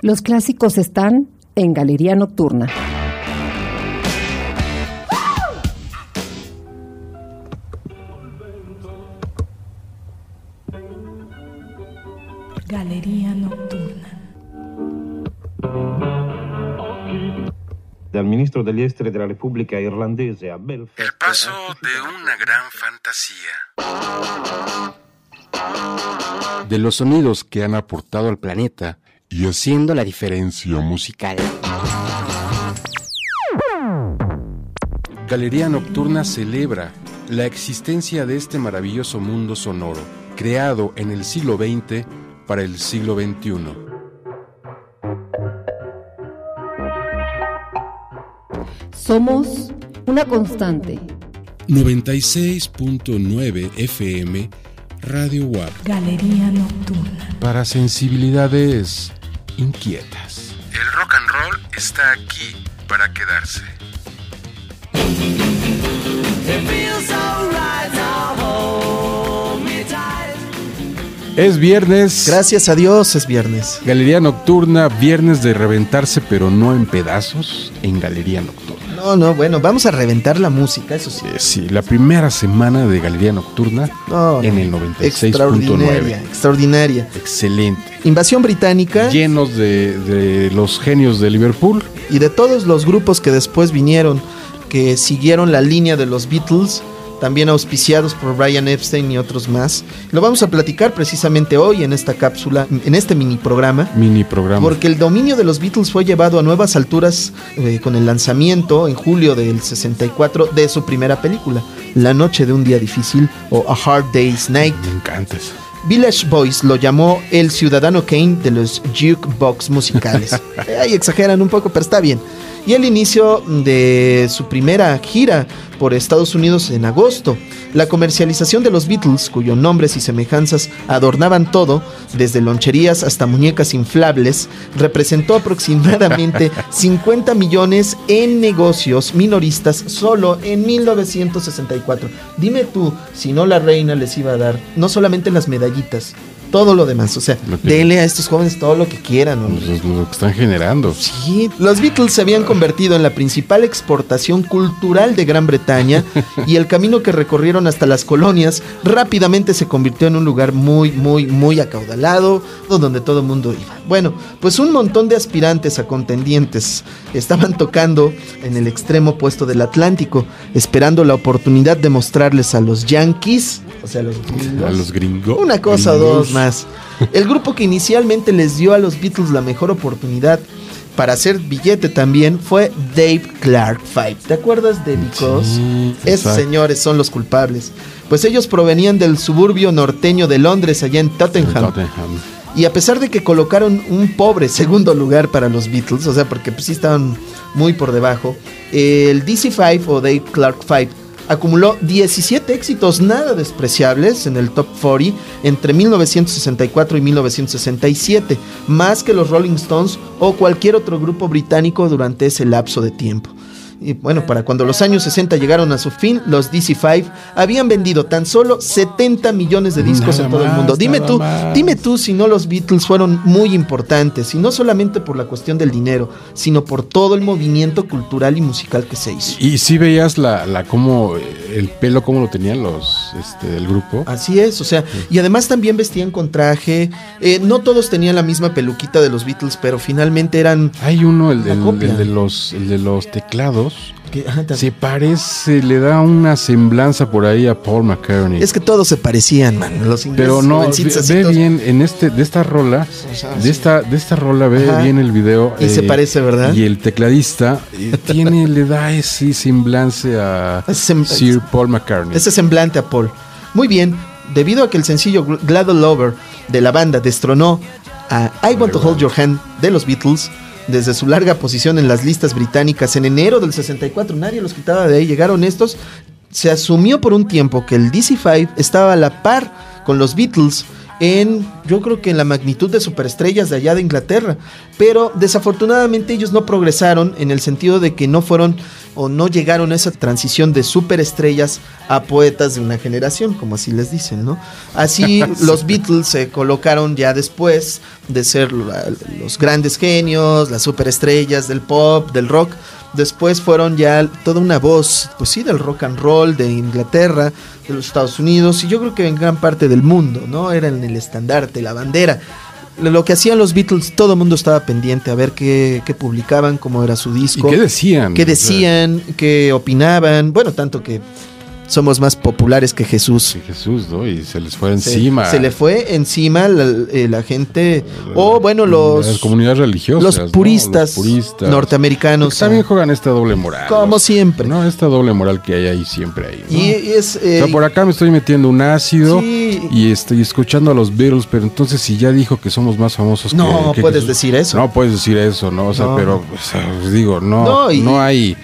Los clásicos están en Galería Nocturna. Galería Nocturna. dal ministro degli esteri della Repubblica Irlandese a Belfast. El paso de una gran fantasía. De los sonidos que han aportado al planeta y haciendo la diferencia musical. Galería Nocturna celebra la existencia de este maravilloso mundo sonoro, creado en el siglo XX para el siglo XXI. Somos una constante. 96.9 FM Radio WAP Galería Nocturna. para sensibilidades inquietas. El rock and roll está aquí para quedarse. Es viernes. Gracias a Dios es viernes. Galería Nocturna, viernes de reventarse, pero no en pedazos, en Galería Nocturna. No, no, bueno, vamos a reventar la música, eso sí. Eh, Sí, la primera semana de Galería Nocturna No, en el 96.9. Extraordinaria, extraordinaria. Excelente. Invasión británica Llenos de, de los genios de Liverpool. y de todos los grupos que después vinieron, que siguieron la línea de los Beatles, también auspiciados por Brian Epstein y otros más. Lo vamos a platicar precisamente hoy en esta cápsula, en este mini programa. Mini programa. Porque el dominio de los Beatles fue llevado a nuevas alturas eh, con el lanzamiento en julio del 64 de su primera película, La Noche de un Día Difícil o A Hard Day's Night. Me encanta eso. Village Boys lo llamó el ciudadano Kane de los jukebox musicales. Ahí exageran un poco, pero está bien. Y el inicio de su primera gira por Estados Unidos en agosto. La comercialización de los Beatles, cuyos nombres y semejanzas adornaban todo, desde loncherías hasta muñecas inflables, representó aproximadamente 50 millones en negocios minoristas solo en 1964. Dime tú si no la reina les iba a dar no solamente las medallitas, todo lo demás. O sea, que- denle a estos jóvenes todo lo que quieran. hombre. Pues es lo que están generando. Sí, los Beatles se habían convertido en la principal exportación cultural de Gran Bretaña y el camino que recorrieron hasta las colonias rápidamente se convirtió en un lugar muy, muy, muy acaudalado, donde todo el mundo iba. Bueno, pues un montón de aspirantes a contendientes estaban tocando en el extremo opuesto del Atlántico, esperando la oportunidad de mostrarles a los Yankees, o sea, a los A los gringos. una cosa o dos más. El grupo que inicialmente les dio a los Beatles la mejor oportunidad para hacer billete también fue Dave Clark Five. ¿Te acuerdas de Because? Sí, Esos señores son los culpables. Pues ellos provenían del suburbio norteño de Londres, allá en Tottenham. Tottenham. Y a pesar de que colocaron un pobre segundo lugar para los Beatles, o sea, porque pues, sí estaban muy por debajo, el DC5 o Dave Clark 5 acumuló 17 éxitos nada despreciables en el top 40 entre 1964 y 1967, más que los Rolling Stones o cualquier otro grupo británico durante ese lapso de tiempo. Y bueno, para cuando los años 60 llegaron a su fin, los DC5 habían vendido tan solo 70 millones de discos Nada en todo el mundo. Dime tú, más. dime tú si no los Beatles fueron muy importantes, y no solamente por la cuestión del dinero, sino por todo el movimiento cultural y musical que se hizo. Y si veías la, la cómo, el pelo, cómo lo tenían los este, del grupo. Así es, o sea, y además también vestían con traje. eh, no todos tenían la misma peluquita de los Beatles, pero finalmente eran. Hay uno, el, el de los, el de los teclados. Se parece, le da una semblanza por ahí a Paul McCartney. Es que todos se parecían, man. Los Pero no, ve, bien en este, de esta rola, de esta, de esta rola, ve Ajá. bien el video. eh, Y se parece, ¿verdad? Y el tecladista eh, tiene, le da ese semblance a sem- Sir Paul McCartney. Ese semblante a Paul. Muy bien, debido a que el sencillo Gl- Glad All Over de la banda destronó a I Want to Hold Your Hand de los Beatles desde su larga posición en las listas británicas. En enero del 64, nadie los quitaba de ahí, llegaron estos, se asumió por un tiempo que el DC5 estaba a la par con los Beatles en, yo creo que en la magnitud de superestrellas de allá de Inglaterra. Pero desafortunadamente ellos no progresaron en el sentido de que no fueron o no llegaron a esa transición de superestrellas a poetas de una generación, como así les dicen, ¿no? Así los Beatles se colocaron ya después de ser los grandes genios, las superestrellas del pop, del rock. Después fueron ya toda una voz, pues sí, del rock and roll de Inglaterra, de los Estados Unidos y yo creo que en gran parte del mundo, ¿no? Eran el estandarte, la bandera. Lo que hacían los Beatles, todo el mundo estaba pendiente a ver qué, qué publicaban, cómo era su ¿Y disco. qué decían? qué decían, qué opinaban. Bueno, tanto que somos más populares que Jesús. sí, Jesús, ¿no? Y se les fue Se- encima. Se, le fue encima la, eh, la gente, o bueno, los, Las comunidades religiosas. los ¿no? puristas, Los puristas. norteamericanos. También juegan esta doble moral. Como los- siempre. No, esta doble moral que hay ahí siempre ahí. ¿no? y, es... O eh, sea, por acá me estoy metiendo un ácido Sí. y estoy escuchando a los Beatles, pero entonces si ya dijo que somos más famosos No, que, que puedes Jesús- decir eso. No puedes decir eso, ¿no? O sea, No. pero o sea, digo, no, No, no, hay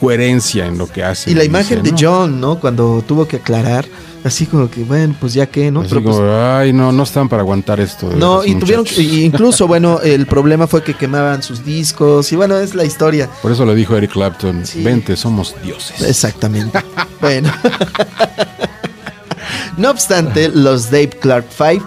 coherencia en lo que hace. y la imagen de John, ¿no? Cuando tuvo que aclarar, así como que, bueno, pues ya que, ¿no? Pero, pues, como, ay, no, no están para aguantar esto. de no, y tuvieron, muchachos". y incluso, bueno, el problema fue que quemaban sus discos, y bueno, es la historia. Por eso le dijo Eric Clapton, Sí. vente, somos dioses. Exactamente. bueno. no obstante, los Dave Clark Five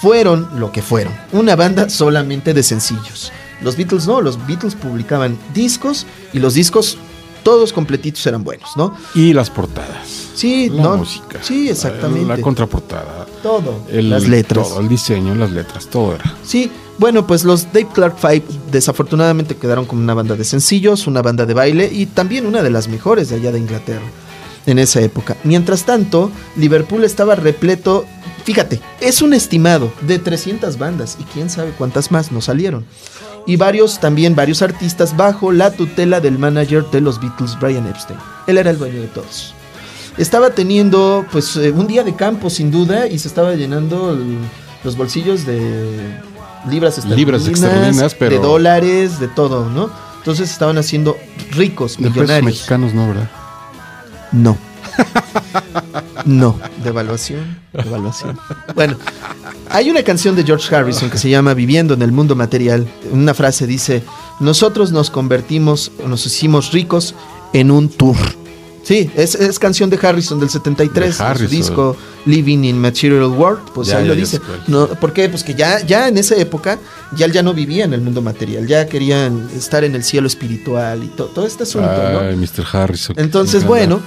fueron lo que fueron. Una banda solamente de sencillos. Los Beatles no, los Beatles publicaban discos y los discos todos completitos eran buenos, ¿no? Y las portadas. Sí, La no. música. Sí, exactamente. La contraportada. todo. el- las letras. Todo, el diseño, las letras, todo era. Sí, bueno, pues los Dave Clark Five desafortunadamente quedaron como una banda de sencillos, una banda de baile y también una de las mejores de allá de Inglaterra en esa época. Mientras tanto, Liverpool estaba repleto, fíjate, es un estimado de 300 bandas y quién sabe cuántas más no salieron. Y varios, también varios artistas bajo la tutela del manager de los Beatles, Brian Epstein. Él era el dueño de todos. Estaba teniendo pues eh, un día de campo sin duda y se estaba llenando el- los bolsillos de libras esterlinas, Libras esterlinas, pero- de dólares, de todo, ¿no? Entonces estaban haciendo ricos, De pesos millonarios. mexicanos no, ¿verdad? No. No. Devaluación. Devaluación. Bueno, hay una canción de George Harrison que se llama Viviendo en el mundo material. Una frase dice: Nosotros nos convertimos, nos hicimos ricos en un tour. Sí, es, es canción de Harrison del 73, De de su Harrison. disco Living in Material World. Pues Ya, ahí ya, lo dice. No, ¿Por qué? Pues que ya, ya en esa época ya él ya no vivía en el mundo material, ya querían estar en el cielo espiritual y to- todo este asunto, ¿no? Ay, Mr. Harrison. Entonces, bueno,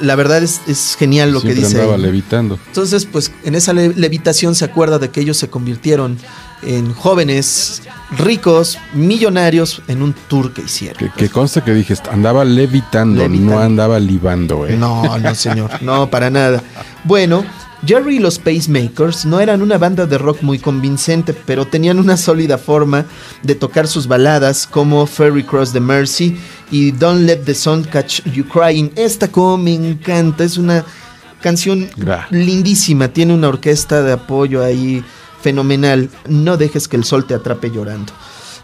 la verdad es, es genial lo que dice. andaba levitando. Entonces, pues en esa le- levitación se acuerda de que ellos se convirtieron en jóvenes ricos, millonarios, en un tour que hicieron. Que, que conste que dije, andaba levitando, Levitando. no andaba libando, ¿eh? No, no, señor, no, para nada. Bueno, Jerry y los Pacemakers no eran una banda de rock muy convincente, pero tenían una sólida forma de tocar sus baladas como Ferry Cross the Mercy y Don't Let the Sun Catch You Crying. Esta como me encanta, es una canción Gra. lindísima, tiene una orquesta de apoyo ahí fenomenal. No dejes que el sol te atrape llorando.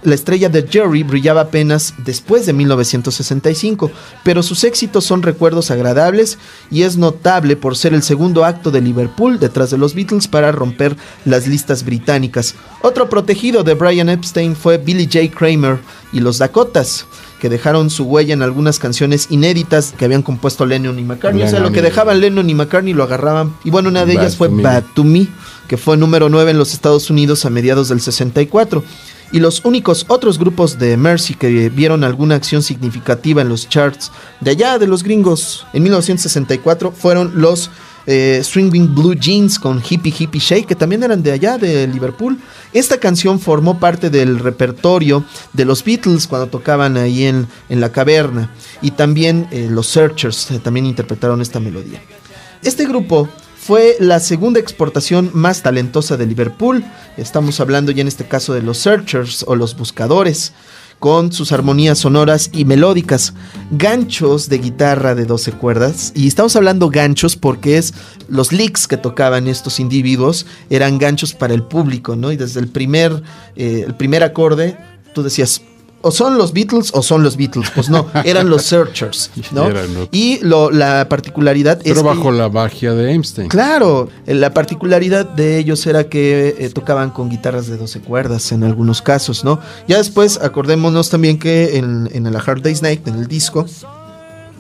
La estrella de Jerry brillaba apenas después de 1965, pero sus éxitos son recuerdos agradables y es notable por ser el segundo acto de Liverpool detrás de los Beatles para romper las listas británicas. Otro protegido de Brian Epstein fue Billy J. Kramer y los Dakotas, que dejaron su huella en algunas canciones inéditas que habían compuesto Lennon y McCartney. o sea, lo que dejaban Lennon y McCartney lo agarraban. Y bueno, una de Bad ellas fue. Bad to Me, que fue número 9 en los Estados Unidos a mediados del 64. Y los únicos otros grupos de Mercy que vieron alguna acción significativa en los charts de allá de los gringos en 1964 fueron los eh, Blue Jeans con Hippie Hippie Shake, que también eran de allá, de Liverpool. Esta canción formó parte del repertorio de los Beatles cuando tocaban ahí en, en la caverna. Y también eh, los Searchers eh, también interpretaron esta melodía. Este grupo fue la segunda exportación más talentosa de Liverpool. Estamos hablando ya en este caso de los Searchers o los Buscadores, con sus armonías sonoras y melódicas, ganchos de guitarra de 12 cuerdas. Y estamos hablando ganchos porque es los licks que tocaban estos individuos eran ganchos para el público, ¿no? Y desde el primer, eh, el primer acorde, tú decías, o son los Beatles o son los Beatles. Pues no, eran los Searchers, ¿no? Y lo, la particularidad es Pero que- bajo la magia de Einstein. Claro, eh, la particularidad de ellos era que eh, tocaban con guitarras de 12 cuerdas en algunos casos, ¿no? Ya después, acordémonos también que en, en el A Hard Day's Night, en el disco,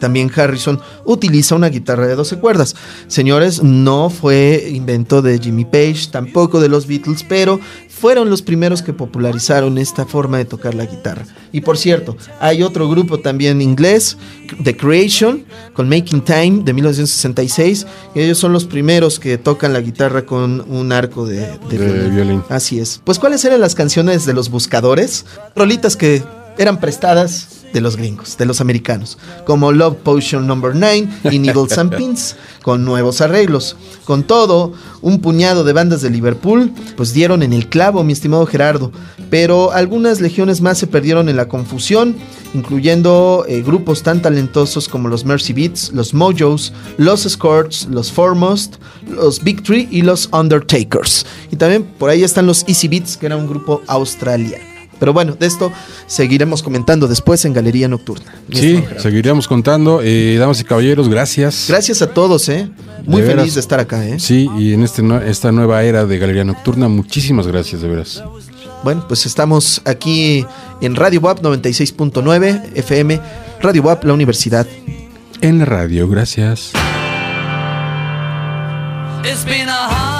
también Harrison utiliza una guitarra de 12 cuerdas. Señores, no fue invento de Jimmy Page, tampoco de los Beatles, pero fueron los primeros que popularizaron esta forma de tocar la guitarra. Y por cierto, hay otro grupo también inglés, The Creation, con Making Time de 1966, y ellos son los primeros que tocan la guitarra con un arco de, de De violín. violín. Así es. Pues, ¿cuáles eran las canciones de los buscadores? Rolitas que eran prestadas de los gringos, de los americanos, como Love Potion Number 9 y Needles and Pins, con nuevos arreglos. Con todo, un puñado de bandas de Liverpool, pues dieron en el clavo, mi estimado Gerardo, pero algunas legiones más se perdieron en la confusión, incluyendo eh, grupos tan talentosos como los Mercy Beats, los Mojos, los Scorch, los Foremost, los Big Tree y los Undertakers. Y también por ahí están los Easy Beats, que era un grupo australiano. Pero bueno, de esto seguiremos comentando después en Galería Nocturna. Sí, seguiríamos contando. Eh, damas y caballeros, gracias. Gracias a todos, ¿eh? Muy De feliz veras. de estar acá, ¿eh? Sí, y en este, esta nueva era de Galería Nocturna, muchísimas gracias, de veras. Bueno, pues estamos aquí en Radio WAP 96.9 FM, Radio WAP, la universidad. En la radio, gracias. It's been a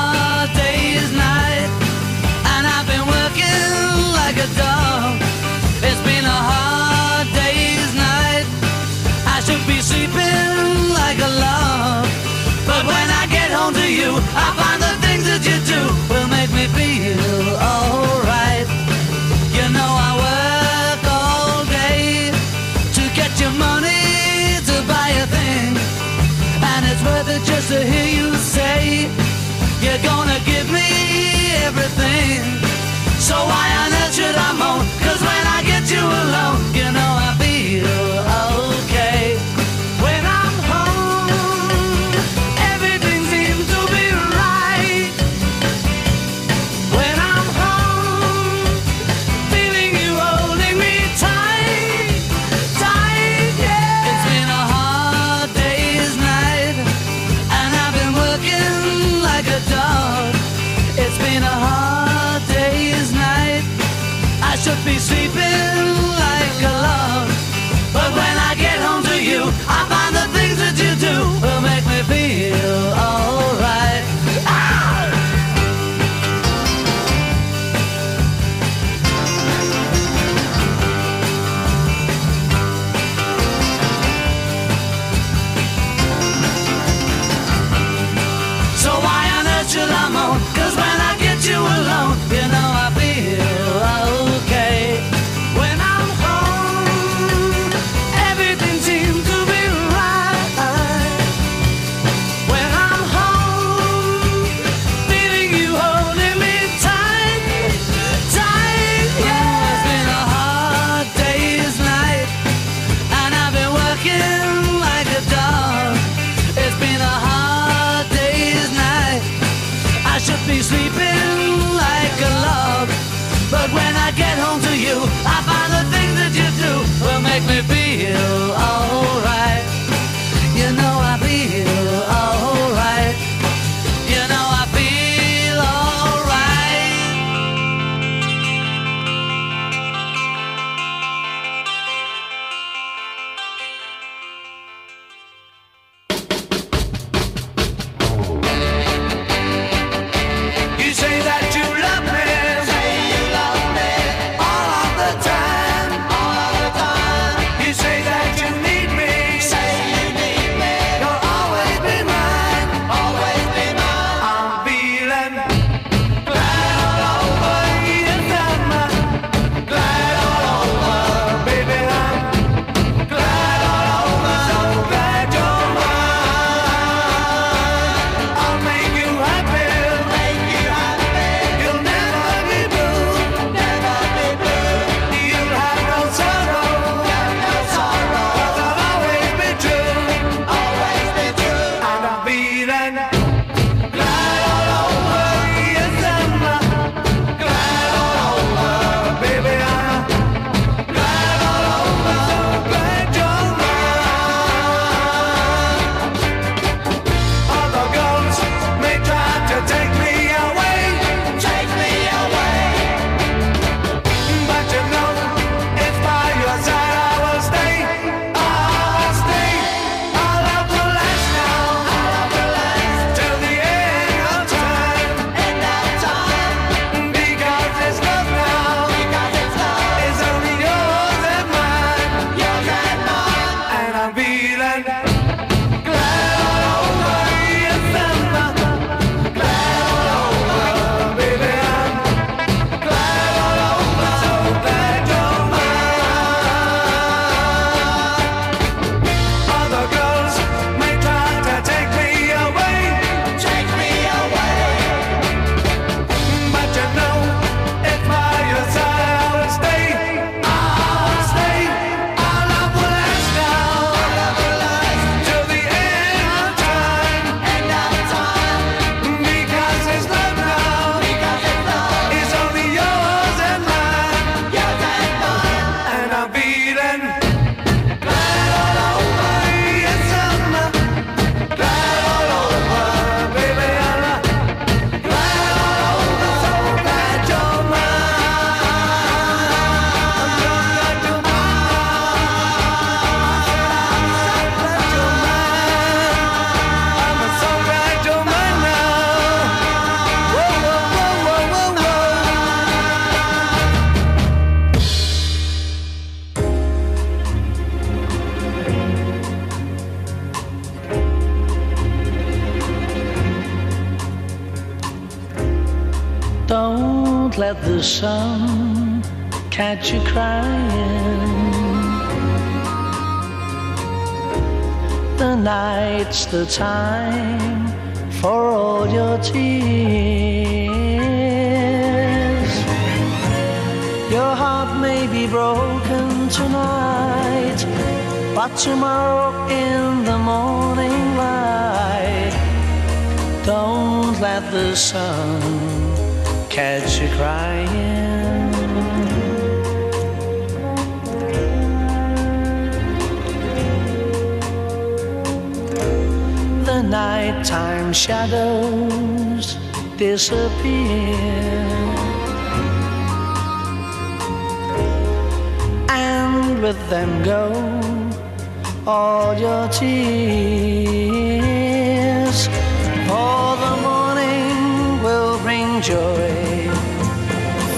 Don't let the sun catch you crying. The night's the time for all your tears. Your heart may be broken tonight, but tomorrow in the morning light, don't let the sun catch you crying. The nighttime shadows disappear. And with them go all your tears. For the morning will bring joy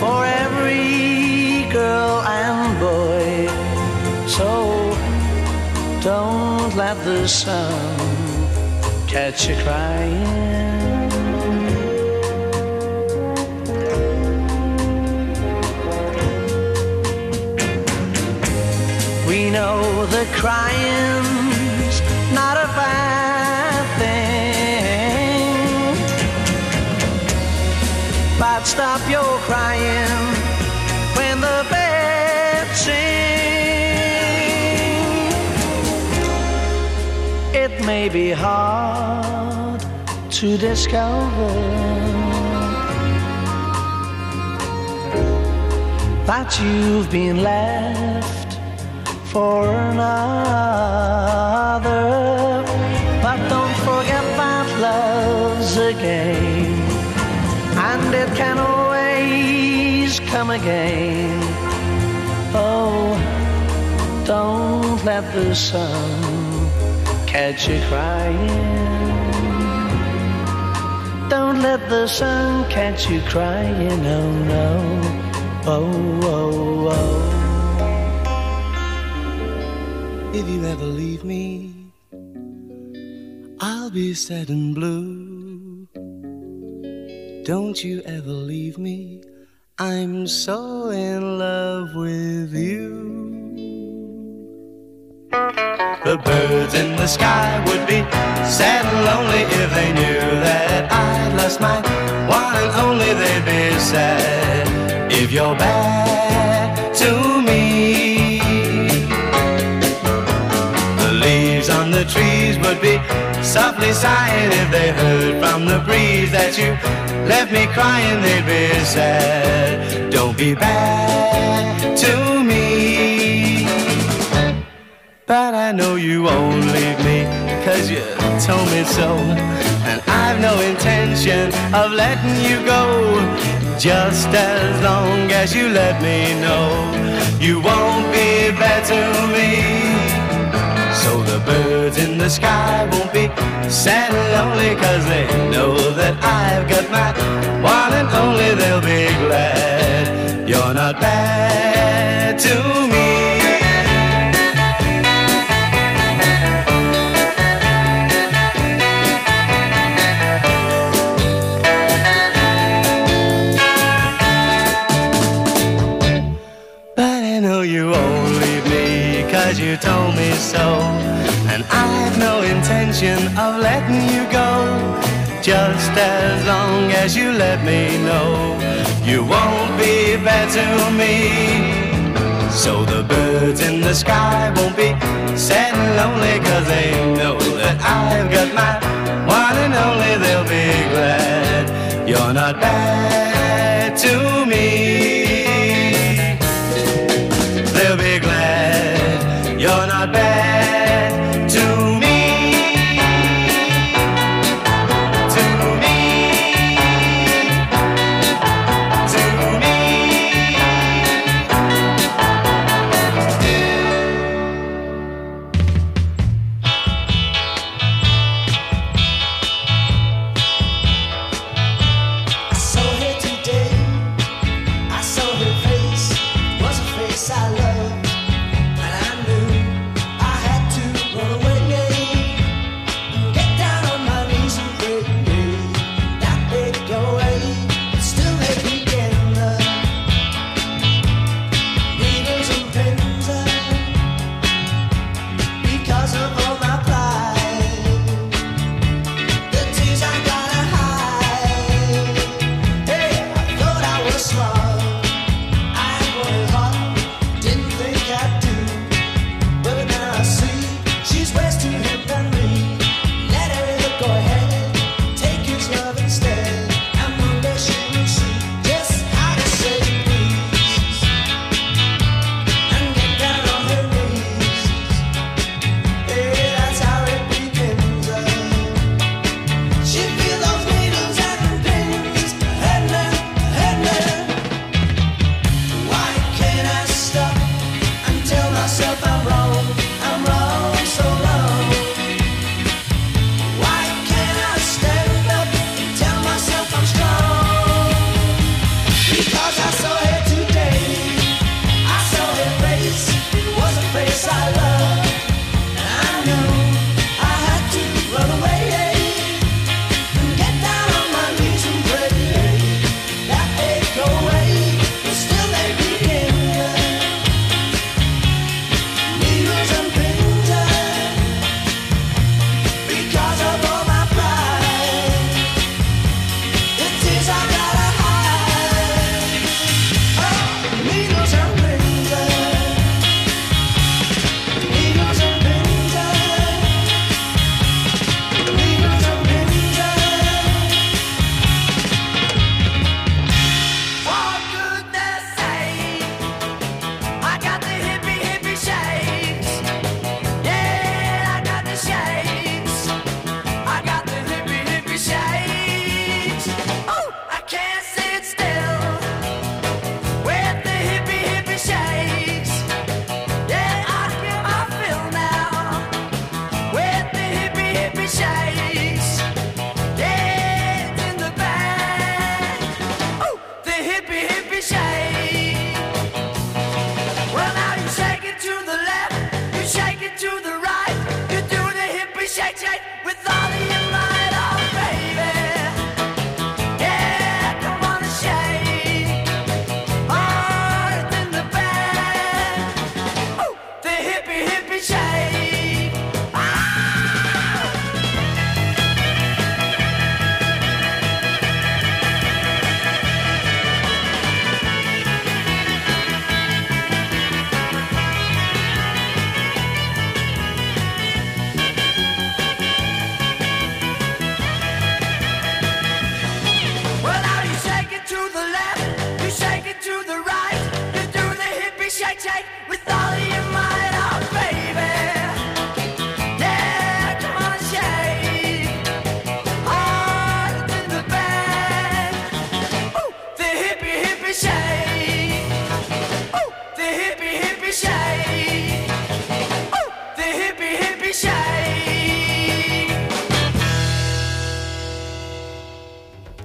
for every girl and boy. So don't let the sun catch you crying. We know that crying's But stop your crying when the birds sing. It may be hard to discover that you've been left for another. But don't forget that love's a game, come again. Oh, don't let the sun catch you crying. Don't let the sun catch you crying, oh no. Oh, oh, oh. If you ever leave me, I'll be sad and blue. Don't you ever leave me, I'm so in love with you. The birds in the sky would be sad and lonely if they knew that I lost my one and only. They'd be sad if you're bad would be softly sighing if they heard from the breeze that you left me crying. They'd be sad. Don't be bad to me. But I know you won't leave me, cause you told me so. And I've no intention of letting you go. Just as long as you let me know you won't be bad to me. So the birds in the sky won't be sad and lonely, cause they know that I've got my one and only. They'll be glad you're not bad to me. Intention of letting you go. Just as long as you let me know you won't be bad to me. So the birds in the sky won't be sad and lonely, cause they know that I've got my one and only. They'll be glad you're not bad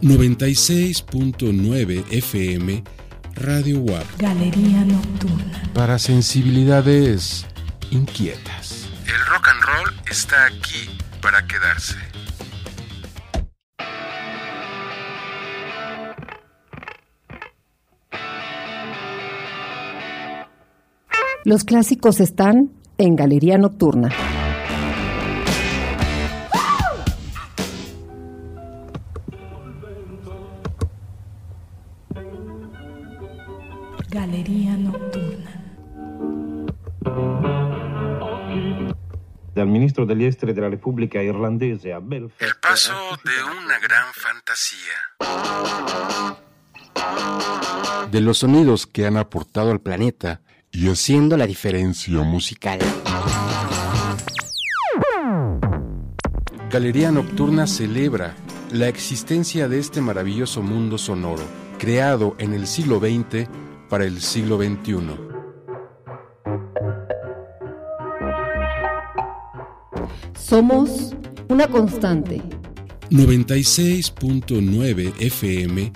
96.9 FM Radio WAP Galería Nocturna. para sensibilidades inquietas. El rock and roll está aquí para quedarse. Los clásicos están en Galería Nocturna. Galería Nocturna. Dal ministro degli esteri della Repubblica Irlandese a Belfast. El paso de una gran fantasía. De los sonidos que han aportado al planeta y haciendo la diferencia musical. Galería Nocturna celebra la existencia de este maravilloso mundo sonoro, creado en el siglo XX para el siglo XXI. Somos una constante. 96.9 FM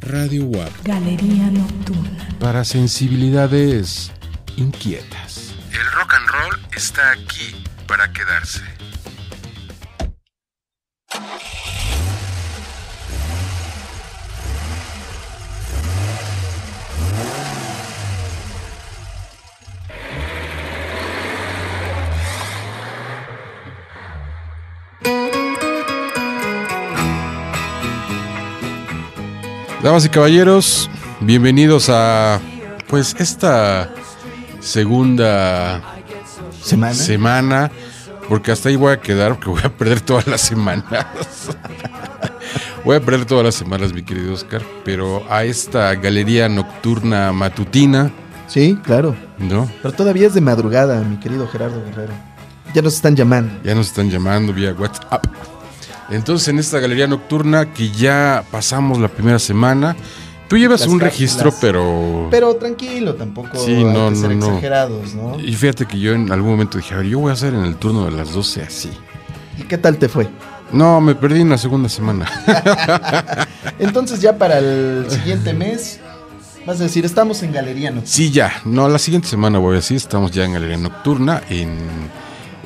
Radio WAP Galería Nocturna. para sensibilidades inquietas. El rock and roll está aquí para quedarse. Damas y caballeros, bienvenidos a pues esta segunda Semana. semana, porque hasta ahí voy a quedar, porque voy a perder todas las semanas. voy a perder todas las semanas, mi querido Oscar, pero a esta galería nocturna matutina, Sí, claro. ¿no? Pero todavía es de madrugada, mi querido Gerardo Guerrero. Ya nos están llamando. Ya nos están llamando vía WhatsApp. Entonces, en esta galería nocturna que ya pasamos la primera semana, tú llevas Las un registro, pero... Pero tranquilo, tampoco Sí, hay no, que ser no, exagerados, ¿no? Y fíjate que yo en algún momento dije, a ver, yo voy a hacer en el turno de las 12 así. ¿Y qué tal te fue? No, me perdí en la segunda semana. Entonces ya para el siguiente mes vas a decir, estamos en Galería Nocturna. Sí, ya. No, la siguiente semana voy así. Estamos ya en Galería Nocturna, en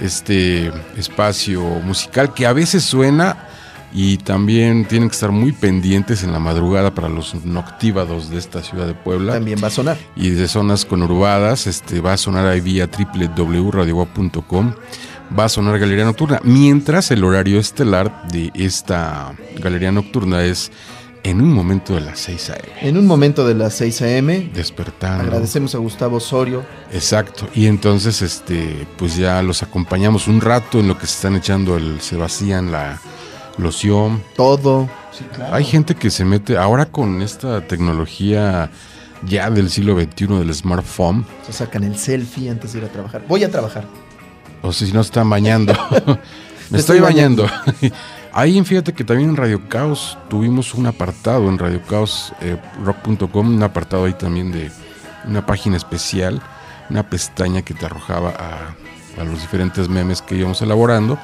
este espacio musical que a veces suena y también tienen que estar muy pendientes en la madrugada para los noctívados de esta ciudad de Puebla. También va a sonar. y de zonas conurbadas, este va a sonar ahí vía www.radiowap.com, va a sonar Galería Nocturna, mientras el horario estelar de esta Galería Nocturna es en un momento de las 6 a.m. En un momento de las 6 a.m. Despertando. Agradecemos a Gustavo Osorio. Exacto. Y entonces, este, pues ya los acompañamos un rato en lo que se están echando el Sebastián, la loción. Todo. Sí, claro. Hay gente que se mete, ahora con esta tecnología ya del siglo XXI del smartphone, Se sacan el selfie antes de ir a trabajar. Voy a trabajar. O si no están bañando. Me estoy estoy bañando. Ahí fíjate que también en Radio Caos tuvimos un apartado en radiocaosrock.com, un apartado ahí también de una página especial, una pestaña que te arrojaba a, a los diferentes memes que íbamos elaborando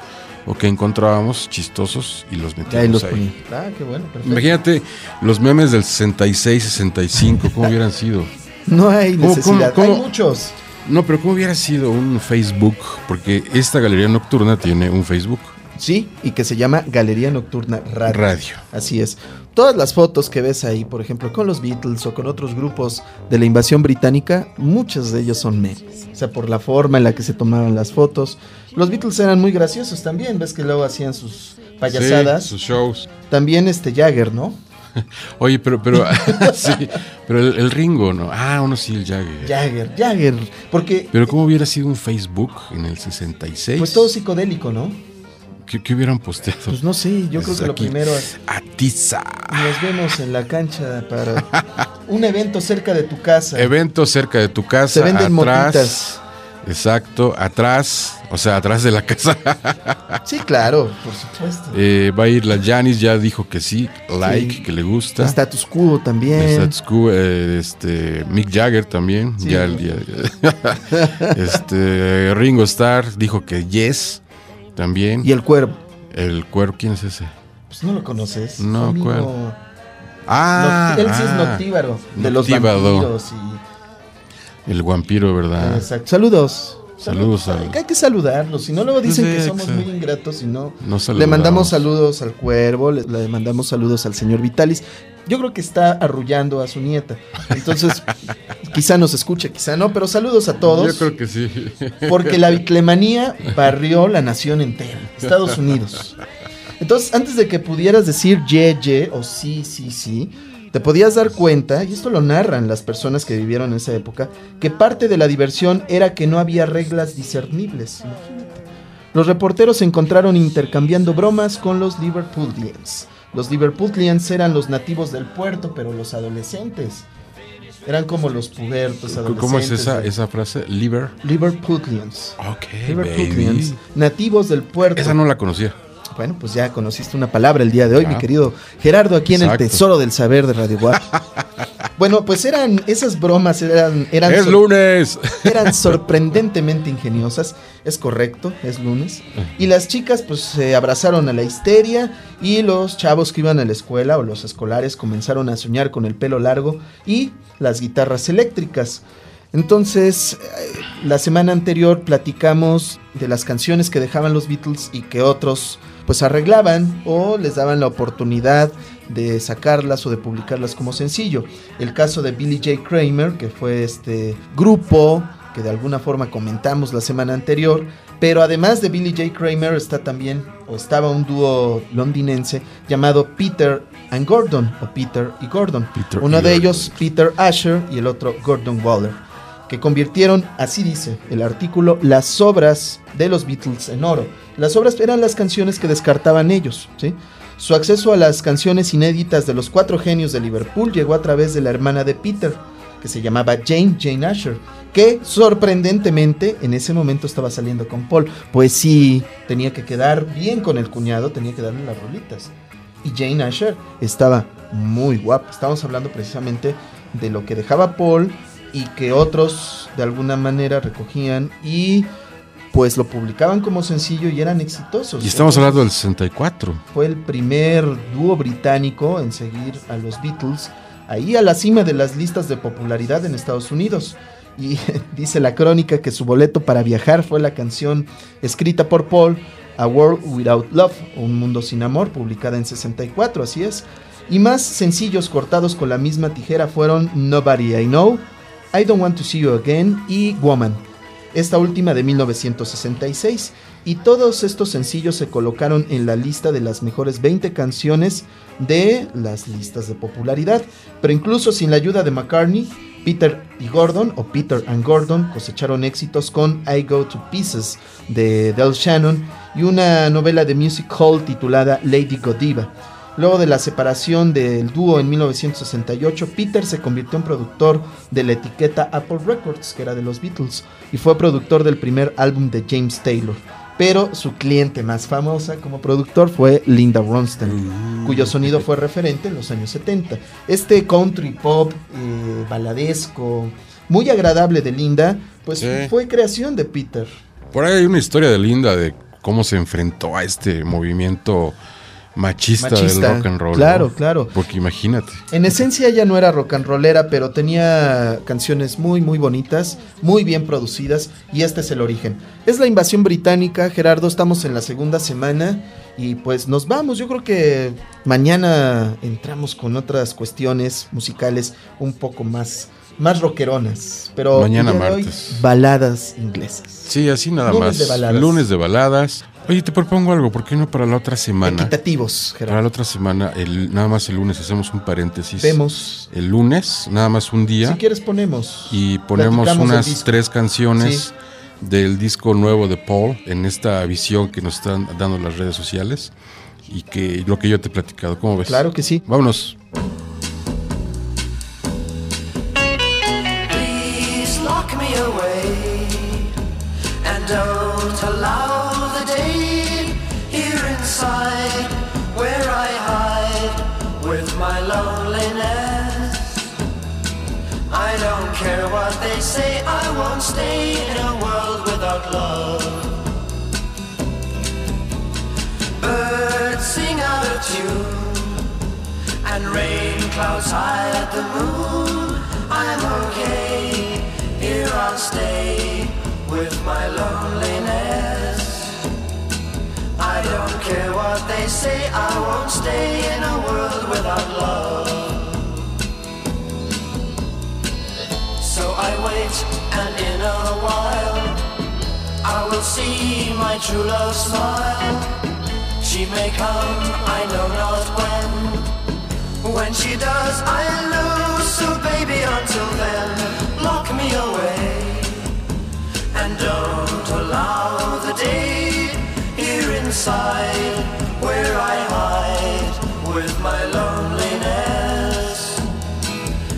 o que encontrábamos chistosos y los ahí metíamos los ahí. Ah, qué bueno, perfecto. Imagínate los memes del 66, 65, ¿cómo hubieran sido? No hay ¿Cómo- necesidad. cómo- Hay muchos. No, pero ¿cómo hubiera sido un Facebook? Porque esta galería nocturna tiene un Facebook. Sí, y que se llama Galería Nocturna Radio. Radio. Así es. Todas las fotos que ves ahí, por ejemplo, con los Beatles o con otros grupos de la invasión británica, muchos de ellos son memes. O sea, por la forma en la que se tomaban las fotos. Los Beatles eran muy graciosos también, ves que luego hacían sus payasadas. Sí, sus shows. También este Jagger, ¿no? Oye, pero, pero, sí, pero el, el Ringo, ¿no? Ah, uno sí, el Jagger. Jagger, Jagger. Porque, Pero ¿cómo hubiera sido un Facebook en el 66? pues todo psicodélico, ¿no? ¿Qué, qué hubieran posteado? Pues no sé, yo Pues creo que lo primero es... Atiza. Nos vemos en la cancha para un evento cerca de tu casa. Evento cerca de tu casa. Se venden atrás. motitas. Exacto, atrás, o sea, atrás de la casa. Sí, claro, por supuesto. Eh, va a ir la Janis, ya dijo que sí, like, Sí. que le gusta. Status quo también. Status Quo, eh, este, Mick Jagger también. Sí. ya, ya- este, Ringo Starr dijo que yes también. Y el cuervo. el cuervo, ¿quién es ese? Pues no lo conoces. No, amigo ¿cuál? Ah, él sí es ah, noctívaro. De los vampiros y... El vampiro, ¿verdad? Exacto. Saludos. Saludos al- Hay que saludarlos, si no luego dicen Pues sí, que somos exacto. muy ingratos y no. No Le mandamos saludos al cuervo, le, le mandamos saludos al señor Vitalis. Yo creo que está arrullando a su nieta. Entonces, quizá nos escuche, quizá no, pero saludos a todos. Yo creo que sí. Porque la bitlemanía barrió la nación entera, Estados Unidos. Entonces, antes de que pudieras decir ye, ye o sí, sí, sí, te podías dar cuenta, y esto lo narran las personas que vivieron en esa época, que parte de la diversión era que no había reglas discernibles. Los reporteros se encontraron intercambiando bromas con los Liverpoolians. Los Liverpoolians eran los nativos del puerto, pero los adolescentes. Eran como los pubertos adolescentes. ¿Cómo es esa, esa frase? Liver. Liverpoolians. Ok, Liverpoolians, baby. nativos del puerto. Esa no la conocía. Bueno, pues ya conociste una palabra el día de hoy, mi querido Gerardo, aquí en el. Tesoro del Saber de Radio Guap. bueno, pues eran esas bromas eran eran, ¡Es lunes! eran sorprendentemente ingeniosas. Es correcto, es lunes. Y las chicas pues se abrazaron a la histeria y los chavos que iban a la escuela o los escolares comenzaron a soñar con el pelo largo y las guitarras eléctricas. Entonces, eh, la semana anterior platicamos de las canciones que dejaban los Beatles y que otros pues arreglaban o les daban la oportunidad de sacarlas o de publicarlas como sencillo. El caso de Billy J. Kramer, que fue este grupo que de alguna forma comentamos la semana anterior, pero además de Billy J. Kramer está también o estaba un dúo londinense llamado Peter and Gordon o Peter y Gordon. Peter Uno y de Gordon. ellos Peter Asher y el otro Gordon Waller, que convirtieron, así dice el artículo, las obras de los Beatles en oro. Las obras eran las canciones que descartaban ellos, ¿sí? Su acceso a las canciones inéditas de los cuatro genios de Liverpool llegó a través de la hermana de Peter, que se llamaba Jane, Jane Asher, que sorprendentemente en ese momento estaba saliendo con Paul. Pues sí, tenía que quedar bien con el cuñado, tenía que darle las rolitas. Y Jane Asher estaba muy guapa. Estamos hablando precisamente de lo que dejaba Paul y que otros de alguna manera recogían y pues lo publicaban como sencillo y eran exitosos. Y estamos Entonces, hablando del 64. fue el primer dúo británico en seguir a los Beatles ahí a la cima de las listas de popularidad en Estados Unidos. Y dice la crónica que su boleto para viajar fue la canción escrita por Paul, A World Without Love, o Un Mundo Sin Amor, publicada en 64, así es. Y más sencillos cortados con la misma tijera fueron Nobody I Know, I Don't Want to See You Again y Woman esta última de 1966, y todos estos sencillos se colocaron en la lista de las mejores 20 canciones de las listas de popularidad, pero incluso sin la ayuda de McCartney, Peter y Gordon, o Peter and Gordon, cosecharon éxitos con I Go to Pieces de Del Shannon y una novela de music hall titulada Lady Godiva. Luego de la separación del dúo en 1968, Peter se convirtió en productor de la etiqueta Apple Records, que era de los Beatles, y fue productor del primer álbum de James Taylor. Pero su cliente más famosa como productor fue Linda Ronstadt, cuyo sonido fue referente en los años 70. Este country pop eh, baladesco, muy agradable de Linda, pues Sí. fue creación de Peter. Por ahí hay una historia de Linda de cómo se enfrentó a este movimiento machista, Machista, del rock and roll. claro, ¿no? claro. Porque imagínate. En esencia ella no era rock and rollera, pero tenía canciones muy muy bonitas, muy bien producidas y este es el origen. Es la invasión británica, Gerardo, estamos en la segunda semana y pues nos vamos. Yo creo que mañana entramos con otras cuestiones musicales un poco más más rockeronas, pero Mañana hoy, martes. baladas inglesas. Sí, así nada Lunes más. de baladas. Lunes de baladas. Oye, te propongo algo, ¿por qué no para la otra semana? Equitativos, Para Gerardo. la otra semana, el, nada más el lunes hacemos un paréntesis. Vemos. El lunes, nada más un día. Si quieres ponemos. y ponemos unas tres canciones del disco nuevo de Paul en esta visión que nos están dando las redes sociales y que lo que yo te he platicado. ¿Cómo ves? Claro que sí. Vámonos. Love. Birds sing out of tune and rain clouds at the moon. I'm okay, here I'll stay with my loneliness. I don't care what they say, I won't stay in a world without love. So I wait, and in a while, I will see my true love smile. She may come, I know not when. When she does, I'll lose. So baby, until then, lock me away. And don't allow the day here inside where I hide with my loneliness.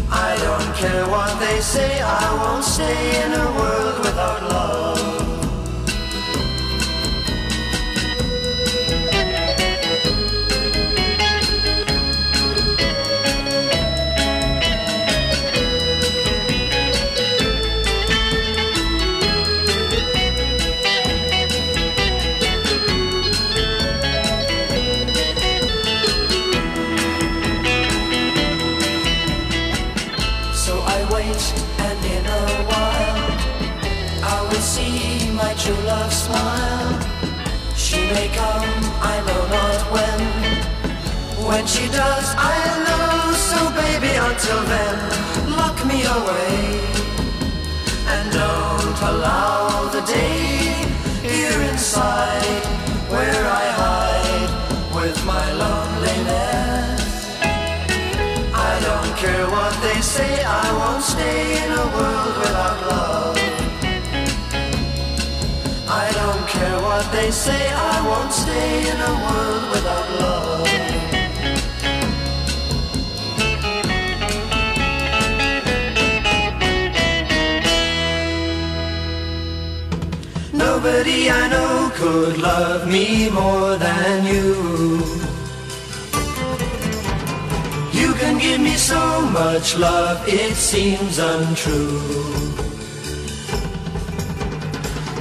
I don't care what they say, I won't stay in a can give me so much love, it seems untrue.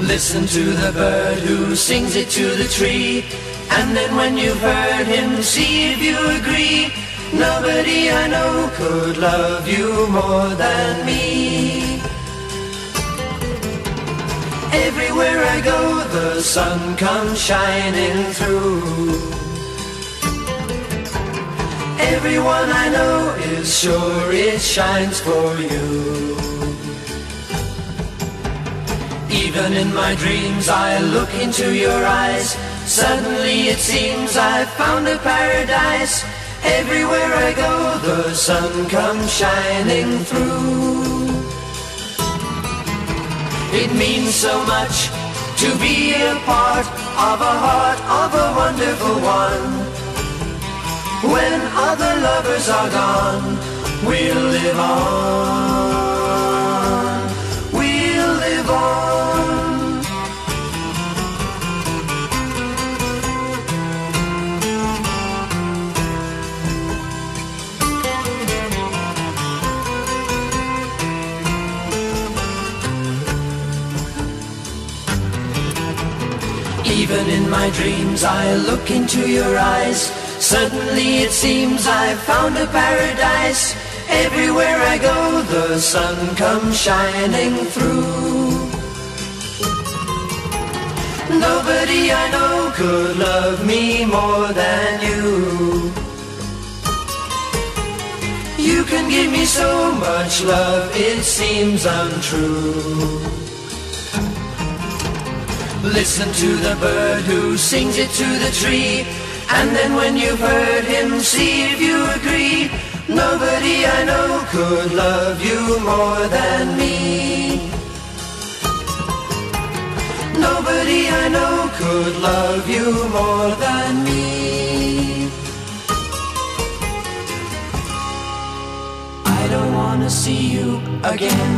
Listen to the bird who sings it to the tree. And then when you've heard him, see if you agree. Nobody I know could love you more than me. Everywhere I go, the sun comes shining through. Everyone I know is sure it shines for you. Even in my dreams, I look into your eyes. Suddenly it seems I've found a paradise. Everywhere I go, the sun comes shining through. It means so much to be a part of a heart of a wonderful one. When other lovers are gone, we'll live on. We'll live on. Even in my dreams, I look into your eyes. Suddenly it seems I've found a paradise. Everywhere I go, the sun comes shining through. Nobody I know could love me more than you. You can give me so much love, it seems untrue. Listen to the bird who sings it to the tree. And then when you've heard him, see if you agree. Nobody I know could love you more than me. Nobody I know could love you more than me. I don't wanna see you again.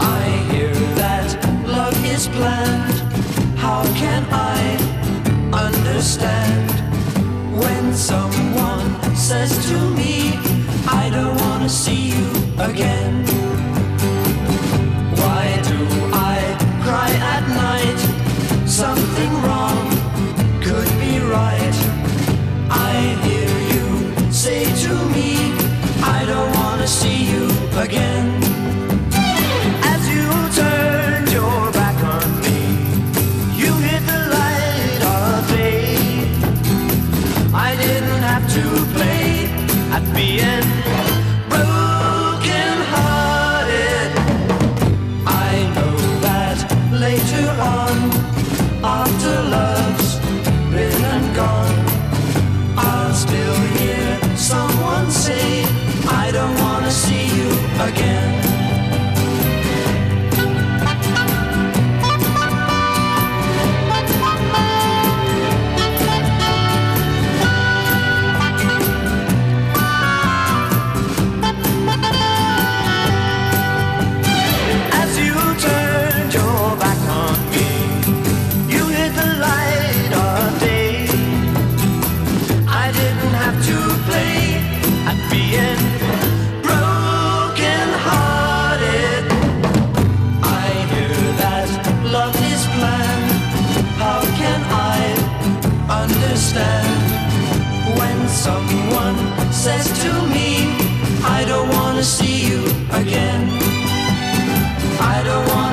I hear that love is planned. How can I understand when someone says to me, I don't wanna see you again? Why do I cry at night? Be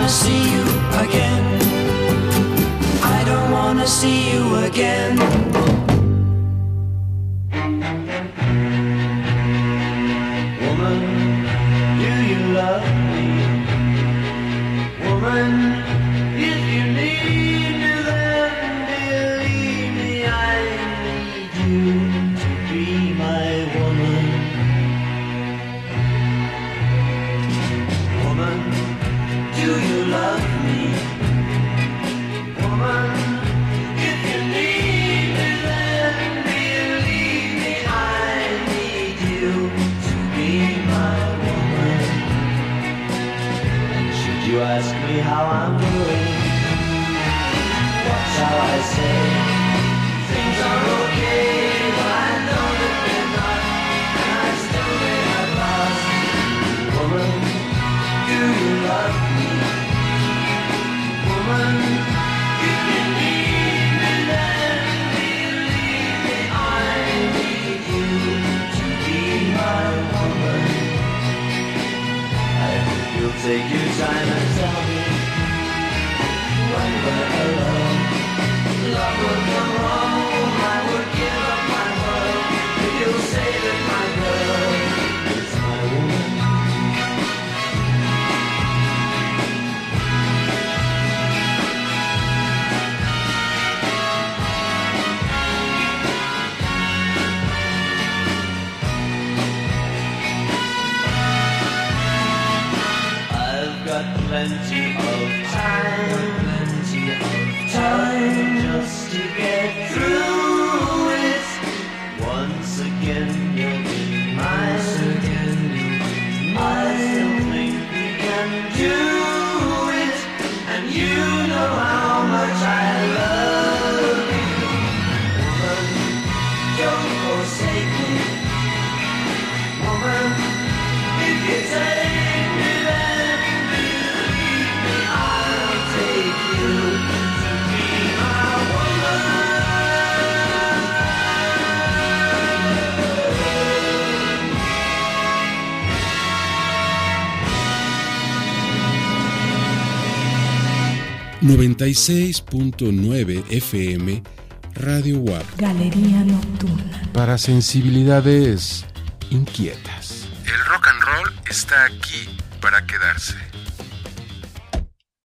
wanna see you again. I don't wanna see you 96.9 FM Radio WAP. Galería Nocturna. Para sensibilidades inquietas. El rock and roll está aquí para quedarse.